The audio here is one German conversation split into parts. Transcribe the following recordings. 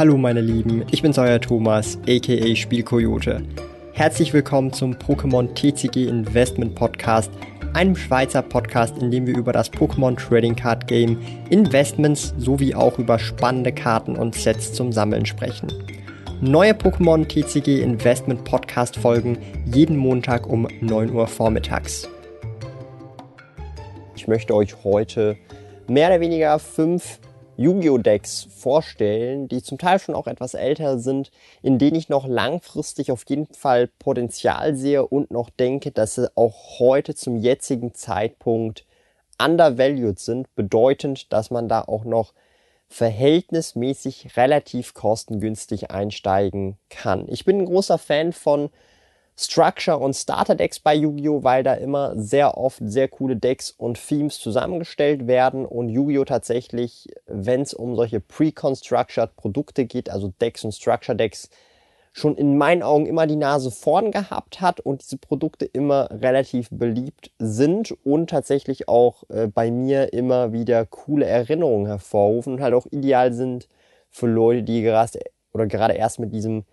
Hallo meine Lieben, ich bin's euer Thomas, aka Spielkoyote. Herzlich willkommen zum Pokémon TCG Investment Podcast, einem Schweizer Podcast, in dem wir über das Pokémon Trading Card Game, Investments sowie auch über spannende Karten und Sets zum Sammeln sprechen. Neue Pokémon TCG Investment Podcast folgen jeden Montag um 9 Uhr vormittags. Ich möchte euch heute mehr oder weniger fünf Yu-Gi-Oh! Decks vorstellen, die zum Teil schon auch etwas älter sind, in denen ich noch langfristig auf jeden Fall Potenzial sehe und noch denke, dass sie auch heute zum jetzigen Zeitpunkt undervalued sind, bedeutend, dass man da auch noch verhältnismäßig relativ kostengünstig einsteigen kann. Ich bin ein großer Fan von Structure und Starter Decks bei Yu-Gi-Oh!, weil da immer sehr oft sehr coole Decks und Themes zusammengestellt werden und Yu-Gi-Oh! tatsächlich, wenn es um solche pre-constructed Produkte geht, also Decks und Structure Decks, schon in meinen Augen immer die Nase vorn gehabt hat und diese Produkte immer relativ beliebt sind und tatsächlich auch äh, bei mir immer wieder coole Erinnerungen hervorrufen und halt auch ideal sind für Leute, die gerade oder gerade erst mit diesem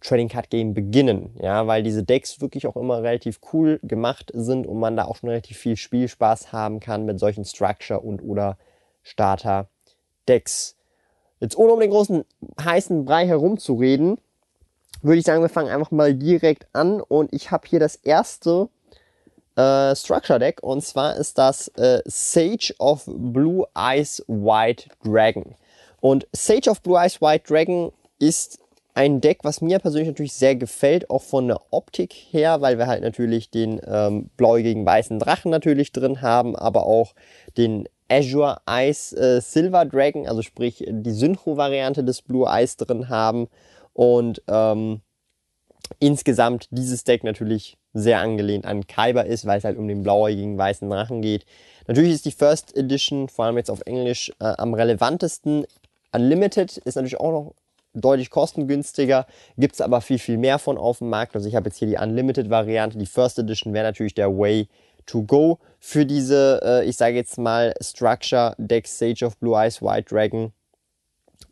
Trading Card Game beginnen, ja, weil diese Decks wirklich auch immer relativ cool gemacht sind und man da auch schon relativ viel Spielspaß haben kann mit solchen Structure und oder Starter Decks. Jetzt ohne um den großen heißen Brei herumzureden, würde ich sagen, wir fangen einfach mal direkt an und ich habe hier das erste äh, Structure Deck und zwar ist das äh, Sage of Blue Eyes White Dragon. Und Sage of Blue Eyes White Dragon ist ein Deck, was mir persönlich natürlich sehr gefällt, auch von der Optik her, weil wir halt natürlich den ähm, bläugigen weißen Drachen natürlich drin haben, aber auch den Azure Ice äh, Silver Dragon, also sprich die Synchro-Variante des Blue Eyes drin haben und ähm, insgesamt dieses Deck natürlich sehr angelehnt an Kyber ist, weil es halt um den blauäugigen weißen Drachen geht. Natürlich ist die First Edition, vor allem jetzt auf Englisch, äh, am relevantesten. Unlimited ist natürlich auch noch deutlich kostengünstiger, gibt es aber viel, viel mehr von auf dem Markt. Also ich habe jetzt hier die Unlimited-Variante. Die First Edition wäre natürlich der Way to go für diese, äh, ich sage jetzt mal, Structure Deck Sage of Blue Eyes White Dragon.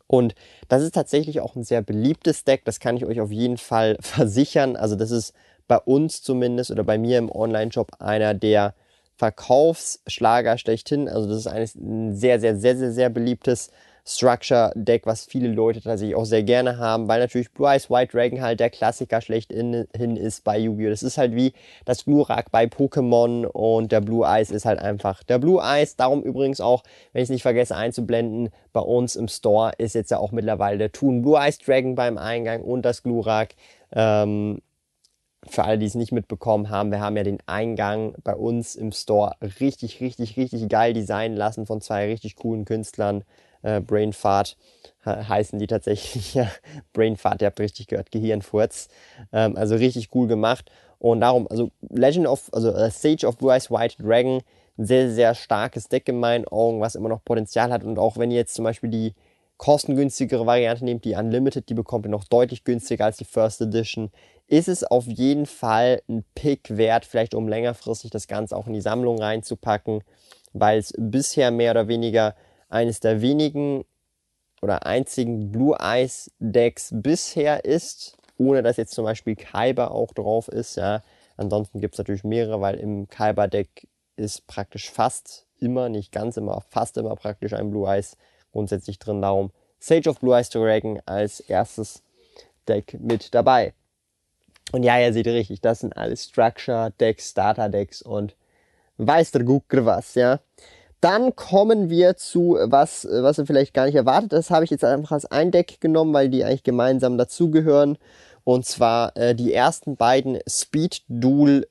Und das ist tatsächlich auch ein sehr beliebtes Deck, das kann ich euch auf jeden Fall versichern. Also das ist bei uns zumindest oder bei mir im Online-Shop einer der Verkaufsschlager schlechthin. Also das ist ein sehr, sehr, sehr, sehr, sehr beliebtes Structure Deck, was viele Leute tatsächlich auch sehr gerne haben, weil natürlich Blue Eyes White Dragon halt der Klassiker schlechthin ist bei Yu-Gi-Oh! Das ist halt wie das Glurak bei Pokémon und der Blue Eyes ist halt einfach der Blue Eyes. Darum übrigens auch, wenn ich es nicht vergesse einzublenden, bei uns im Store ist jetzt ja auch mittlerweile der Toon Blue Eyes Dragon beim Eingang und das Glurak. Ähm, für alle, die es nicht mitbekommen haben, wir haben ja den Eingang bei uns im Store richtig, richtig, richtig geil designen lassen von zwei richtig coolen Künstlern äh, Brainfart heißen die tatsächlich. ja, Brainfart, ihr habt richtig gehört, Gehirnfurz. Ähm, also richtig cool gemacht. Und darum, also Legend of, also uh, Sage of Eyes White Dragon, ein sehr, sehr starkes Deck in meinen Augen, was immer noch Potenzial hat. Und auch wenn ihr jetzt zum Beispiel die kostengünstigere Variante nehmt, die Unlimited, die bekommt ihr noch deutlich günstiger als die First Edition, ist es auf jeden Fall ein Pick wert, vielleicht um längerfristig das Ganze auch in die Sammlung reinzupacken, weil es bisher mehr oder weniger eines der wenigen oder einzigen Blue Eyes Decks bisher ist, ohne dass jetzt zum Beispiel Kyber auch drauf ist. Ja. Ansonsten gibt es natürlich mehrere, weil im Kyber Deck ist praktisch fast immer, nicht ganz immer, fast immer praktisch ein Blue Eyes grundsätzlich drin. Darum Sage of Blue Eyes Dragon als erstes Deck mit dabei. Und ja, ihr seht richtig, das sind alles Structure Decks, Starter Decks und weiß der Gucker was, ja. Dann kommen wir zu was, was ihr vielleicht gar nicht erwartet. Das habe ich jetzt einfach als ein Deck genommen, weil die eigentlich gemeinsam dazugehören. Und zwar äh, die ersten beiden Speed Duel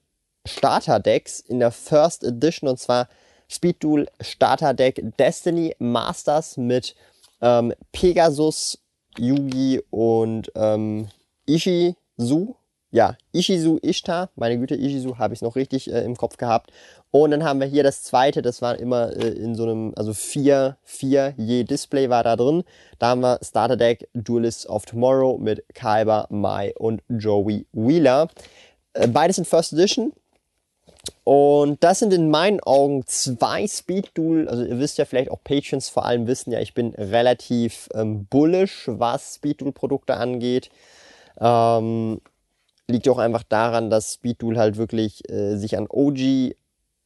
Starter Decks in der First Edition. Und zwar Speed Duel Starter Deck Destiny Masters mit ähm, Pegasus, Yugi und ähm, Ishizu ja, Ishizu Ishtar, meine Güte, Ishizu habe ich noch richtig äh, im Kopf gehabt. Und dann haben wir hier das zweite, das war immer äh, in so einem, also vier, vier je Display war da drin. Da haben wir Starter Deck Duelists of Tomorrow mit Kaiba, Mai und Joey Wheeler. Äh, beides in First Edition. Und das sind in meinen Augen zwei Speed Duel. Also ihr wisst ja vielleicht auch Patrons vor allem wissen ja, ich bin relativ ähm, bullish, was Speed Duel Produkte angeht. Ähm, liegt auch einfach daran, dass Speed Duel halt wirklich äh, sich an OG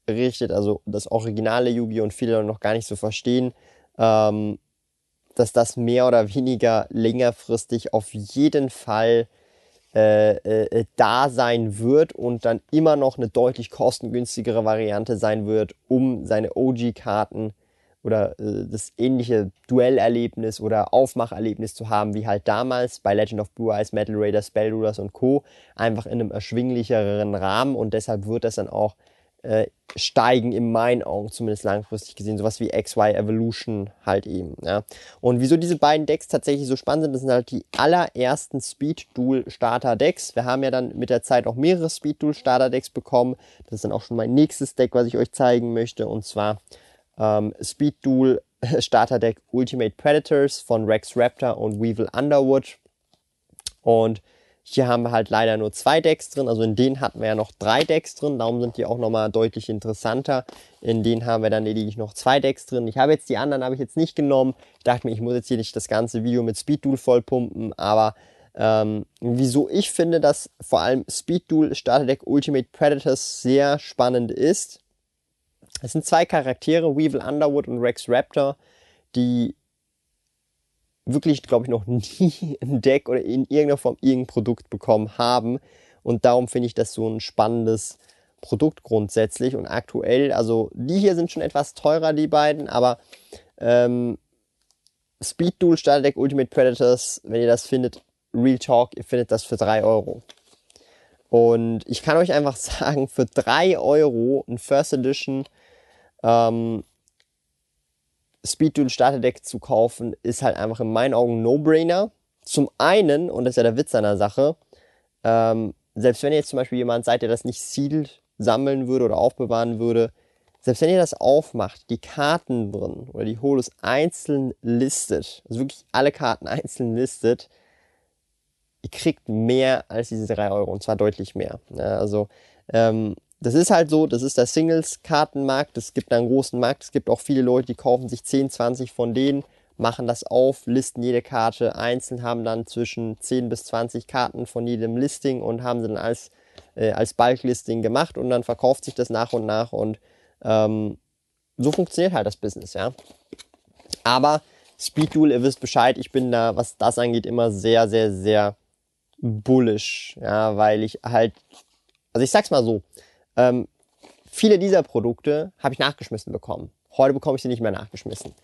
richtet, also das originale Yu-Gi-Oh! und viele noch gar nicht so verstehen, ähm, dass das mehr oder weniger längerfristig auf jeden Fall äh, äh, da sein wird und dann immer noch eine deutlich kostengünstigere Variante sein wird, um seine OG-Karten oder äh, das ähnliche Duellerlebnis oder Aufmacherlebnis zu haben, wie halt damals bei Legend of Blue Eyes, Metal Raiders, Spellrulers und Co. einfach in einem erschwinglicheren Rahmen und deshalb wird das dann auch äh, steigen in meinen Augen, zumindest langfristig gesehen, sowas wie XY Evolution halt eben. Ja. Und wieso diese beiden Decks tatsächlich so spannend sind, das sind halt die allerersten Speed Duel Starter Decks. Wir haben ja dann mit der Zeit auch mehrere Speed Duel Starter Decks bekommen. Das ist dann auch schon mein nächstes Deck, was ich euch zeigen möchte. Und zwar ähm, Speed Duel Starter Deck Ultimate Predators von Rex Raptor und Weevil Underwood. Und hier haben wir halt leider nur zwei Decks drin. Also in denen hatten wir ja noch drei Decks drin. Darum sind die auch nochmal deutlich interessanter. In denen haben wir dann lediglich noch zwei Decks drin. Ich habe jetzt die anderen habe ich jetzt nicht genommen. Ich dachte mir, ich muss jetzt hier nicht das ganze Video mit Speed Duel vollpumpen. Aber ähm, wieso ich finde, dass vor allem Speed Duel Starter Deck Ultimate Predators sehr spannend ist. Es sind zwei Charaktere, Weevil Underwood und Rex Raptor, die wirklich, glaube ich, noch nie ein Deck oder in irgendeiner Form irgendein Produkt bekommen haben. Und darum finde ich das so ein spannendes Produkt grundsätzlich. Und aktuell, also die hier sind schon etwas teurer, die beiden, aber ähm, Speed Duel Starter Deck Ultimate Predators, wenn ihr das findet, Real Talk, ihr findet das für 3 Euro. Und ich kann euch einfach sagen, für 3 Euro ein First Edition ähm, Speed Duel Starter Deck zu kaufen, ist halt einfach in meinen Augen No-Brainer. Zum einen, und das ist ja der Witz an der Sache, ähm, selbst wenn ihr jetzt zum Beispiel jemand seid, der das nicht sealed sammeln würde oder aufbewahren würde, selbst wenn ihr das aufmacht, die Karten drin oder die Holos einzeln listet, also wirklich alle Karten einzeln listet, ihr kriegt mehr als diese 3 Euro und zwar deutlich mehr. Ja, also ähm, das ist halt so, das ist der Singles-Kartenmarkt, es gibt einen großen Markt, es gibt auch viele Leute, die kaufen sich 10, 20 von denen, machen das auf, listen jede Karte einzeln, haben dann zwischen 10 bis 20 Karten von jedem Listing und haben sie dann als, äh, als Bulk-Listing gemacht und dann verkauft sich das nach und nach und ähm, so funktioniert halt das Business, ja. Aber Speed Duel, ihr wisst Bescheid, ich bin da, was das angeht, immer sehr, sehr, sehr bullish, ja, weil ich halt, also ich sag's mal so, ähm, viele dieser Produkte habe ich nachgeschmissen bekommen. Heute bekomme ich sie nicht mehr nachgeschmissen.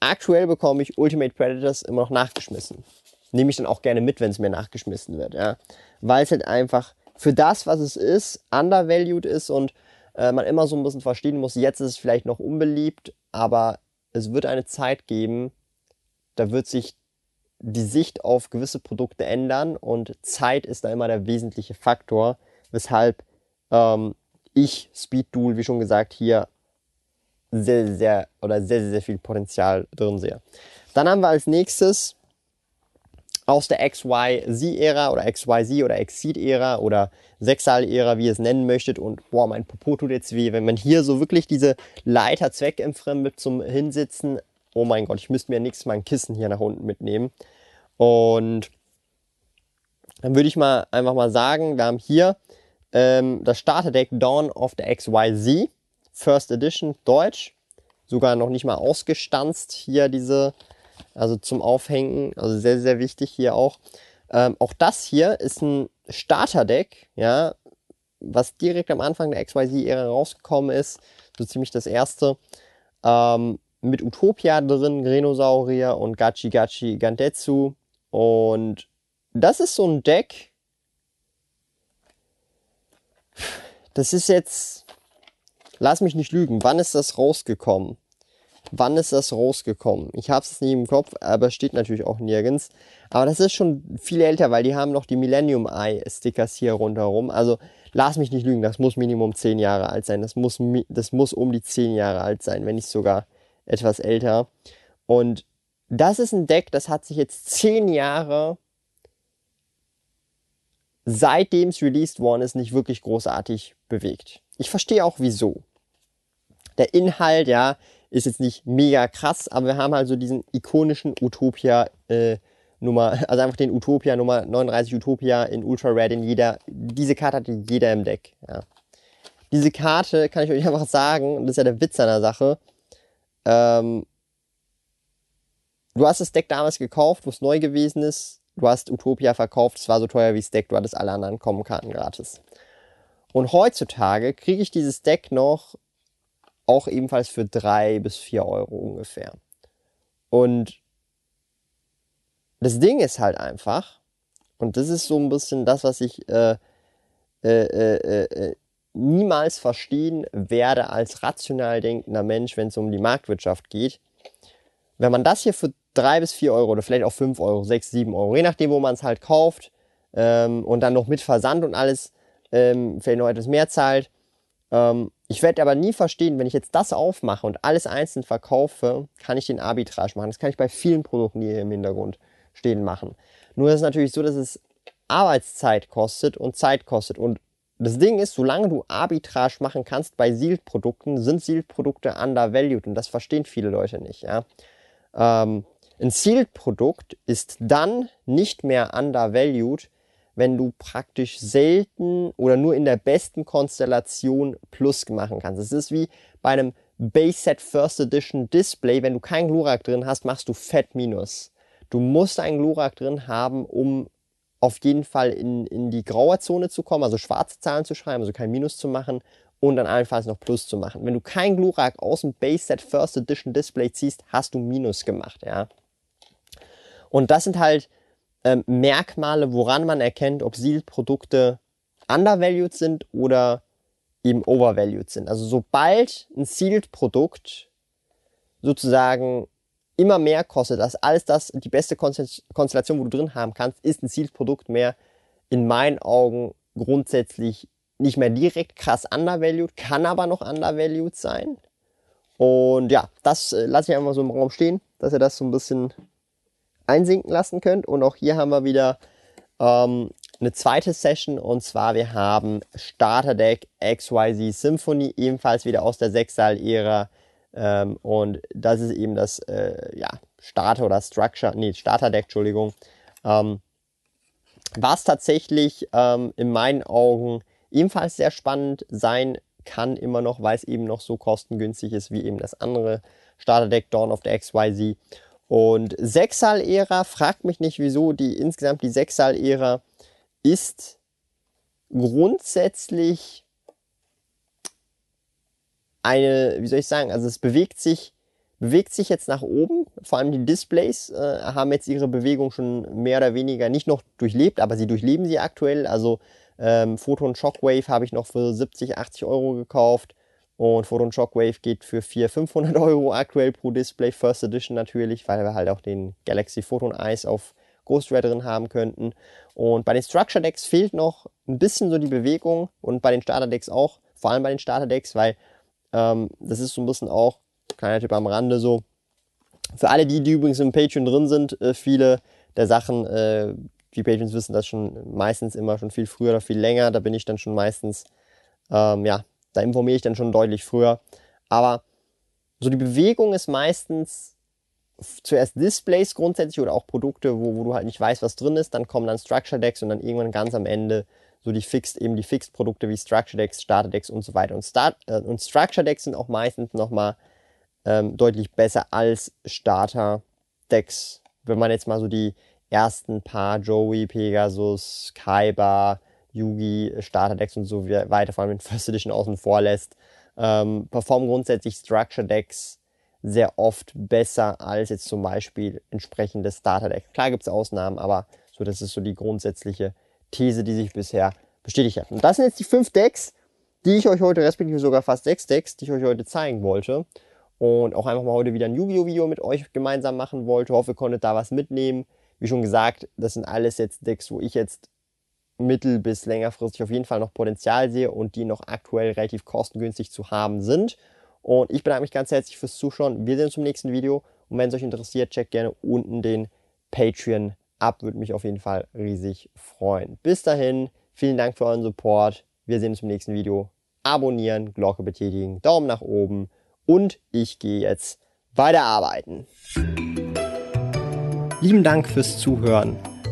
Aktuell bekomme ich Ultimate Predators immer noch nachgeschmissen. Nehme ich dann auch gerne mit, wenn es mir nachgeschmissen wird, ja. Weil es halt einfach für das, was es ist, undervalued ist und äh, man immer so ein bisschen verstehen muss, jetzt ist es vielleicht noch unbeliebt, aber es wird eine Zeit geben, da wird sich die Sicht auf gewisse Produkte ändern und Zeit ist da immer der wesentliche Faktor, weshalb ähm, ich Speed Duel, wie schon gesagt, hier sehr, sehr oder sehr, sehr, sehr viel Potenzial drin sehe. Dann haben wir als nächstes aus der XYZ-Ära oder XYZ oder Exceed-Ära oder Sechsal-Ära, wie ihr es nennen möchtet. Und boah, mein Popo tut jetzt weh. Wenn man hier so wirklich diese Leiter zweckentfremdet zum Hinsitzen, oh mein Gott, ich müsste mir nächstes Mal ein Kissen hier nach unten mitnehmen. Und dann würde ich mal einfach mal sagen, wir haben hier ähm, das Starterdeck Dawn of the XYZ, First Edition, Deutsch. Sogar noch nicht mal ausgestanzt hier diese, also zum Aufhängen, also sehr, sehr wichtig hier auch. Ähm, auch das hier ist ein Starterdeck, ja, was direkt am Anfang der XYZ-Ära rausgekommen ist, so ziemlich das erste. Ähm, mit Utopia drin, Grenosaurier und Gachi Gachi Gandetsu. Und das ist so ein Deck, das ist jetzt, lass mich nicht lügen, wann ist das rausgekommen? Wann ist das rausgekommen? Ich habe es nicht im Kopf, aber steht natürlich auch nirgends. Aber das ist schon viel älter, weil die haben noch die Millennium Eye Stickers hier rundherum. Also lass mich nicht lügen, das muss Minimum 10 Jahre alt sein. Das muss, das muss um die 10 Jahre alt sein, wenn nicht sogar etwas älter. Und das ist ein Deck, das hat sich jetzt 10 Jahre seitdem es released worden ist, nicht wirklich großartig bewegt. ich verstehe auch wieso. Der Inhalt, ja, ist jetzt nicht mega krass, aber wir haben halt so diesen ikonischen Utopia äh, Nummer, also einfach den Utopia Nummer 39 Utopia in Ultra Red in jeder, diese Karte hat jeder im Deck, ja. Diese Karte kann ich euch einfach sagen, und das ist ja der Witz der Sache, ähm, du hast das Deck damals gekauft, wo es neu gewesen ist, du hast Utopia verkauft, es war so teuer wie das Deck, du hattest alle anderen Kommenkarten gratis. Und heutzutage kriege ich dieses Deck noch auch ebenfalls für drei bis vier Euro ungefähr. Und das Ding ist halt einfach, und das ist so ein bisschen das, was ich äh, äh, äh, äh, niemals verstehen werde als rational denkender Mensch, wenn es um die Marktwirtschaft geht. Wenn man das hier für drei bis vier Euro oder vielleicht auch fünf Euro, sechs, sieben Euro, je nachdem, wo man es halt kauft, ähm, und dann noch mit Versand und alles, ähm, vielleicht noch etwas mehr zahlt, ähm, ich werde aber nie verstehen, wenn ich jetzt das aufmache und alles einzeln verkaufe, kann ich den Arbitrage machen. Das kann ich bei vielen Produkten, die hier im Hintergrund stehen, machen. Nur ist es natürlich so, dass es Arbeitszeit kostet und Zeit kostet. Und das Ding ist, solange du Arbitrage machen kannst bei Sealed-Produkten, sind Sealed-Produkte undervalued und das verstehen viele Leute nicht. Ja? Ähm, ein Sealed-Produkt ist dann nicht mehr undervalued, wenn du praktisch selten oder nur in der besten Konstellation Plus machen kannst. Es ist wie bei einem Base Set First Edition Display, wenn du kein Glurak drin hast, machst du Fett Minus. Du musst einen Glurak drin haben, um auf jeden Fall in, in die graue Zone zu kommen, also schwarze Zahlen zu schreiben, also kein Minus zu machen und dann allenfalls noch Plus zu machen. Wenn du kein Glurak aus dem Base Set First Edition Display ziehst, hast du Minus gemacht, ja. Und das sind halt ähm, Merkmale, woran man erkennt, ob Sealed-Produkte undervalued sind oder eben overvalued sind. Also sobald ein Sealed-Produkt sozusagen immer mehr kostet, als alles das, die beste Konstellation, wo du drin haben kannst, ist ein Sealed-Produkt mehr in meinen Augen grundsätzlich nicht mehr direkt krass undervalued, kann aber noch undervalued sein. Und ja, das äh, lasse ich einfach so im Raum stehen, dass ihr das so ein bisschen einsinken lassen könnt. Und auch hier haben wir wieder ähm, eine zweite Session und zwar wir haben Starterdeck XYZ Symphony, ebenfalls wieder aus der Sechssaal-Ära. Ähm, und das ist eben das äh, ja, Starter oder Structure, nee, Starterdeck, Entschuldigung. Ähm, was tatsächlich ähm, in meinen Augen ebenfalls sehr spannend sein kann, immer noch, weil es eben noch so kostengünstig ist wie eben das andere Starterdeck Dawn of the XYZ. Und Sechssaal-Ära, fragt mich nicht wieso, die insgesamt die Sechssaal-Ära ist grundsätzlich eine, wie soll ich sagen, also es bewegt sich, bewegt sich jetzt nach oben. Vor allem die Displays äh, haben jetzt ihre Bewegung schon mehr oder weniger nicht noch durchlebt, aber sie durchleben sie aktuell. Also ähm, Photon Shockwave habe ich noch für 70, 80 Euro gekauft. Und Photon Shockwave geht für 400, 500 Euro aktuell pro Display, First Edition natürlich, weil wir halt auch den Galaxy Photon Eyes auf Ghost Red drin haben könnten. Und bei den Structure Decks fehlt noch ein bisschen so die Bewegung und bei den Starter Decks auch, vor allem bei den Starter Decks, weil ähm, das ist so ein bisschen auch, kleiner Tipp am Rande so, für alle die, die übrigens im Patreon drin sind, äh, viele der Sachen, äh, die Patreons wissen das schon meistens immer schon viel früher oder viel länger, da bin ich dann schon meistens, ähm, ja, da informiere ich dann schon deutlich früher. Aber so die Bewegung ist meistens zuerst Displays grundsätzlich oder auch Produkte, wo, wo du halt nicht weißt, was drin ist. Dann kommen dann Structure Decks und dann irgendwann ganz am Ende so die Fixed, eben die Fixed Produkte wie Structure Decks, Starter Decks und so weiter. Und, Start, äh, und Structure Decks sind auch meistens nochmal ähm, deutlich besser als Starter Decks. Wenn man jetzt mal so die ersten paar Joey, Pegasus, Kaiba, Yugi, Starter-Decks und so weiter, vor allem in First Edition außen vor lässt, ähm, performen grundsätzlich Structure-Decks sehr oft besser als jetzt zum Beispiel entsprechende Starter-Decks. Klar gibt es Ausnahmen, aber so, das ist so die grundsätzliche These, die sich bisher bestätigt hat. Und das sind jetzt die fünf Decks, die ich euch heute, respektive sogar fast sechs Decks, die ich euch heute zeigen wollte. Und auch einfach mal heute wieder ein Yu-Gi-Oh! Video mit euch gemeinsam machen wollte. Ich hoffe, ihr konntet da was mitnehmen. Wie schon gesagt, das sind alles jetzt Decks, wo ich jetzt mittel- bis längerfristig auf jeden Fall noch Potenzial sehe und die noch aktuell relativ kostengünstig zu haben sind. Und ich bedanke mich ganz herzlich fürs Zuschauen. Wir sehen uns im nächsten Video. Und wenn es euch interessiert, checkt gerne unten den Patreon ab. Würde mich auf jeden Fall riesig freuen. Bis dahin, vielen Dank für euren Support. Wir sehen uns im nächsten Video. abonnieren, Glocke betätigen, Daumen nach oben und ich gehe jetzt weiter arbeiten. Lieben Dank fürs Zuhören.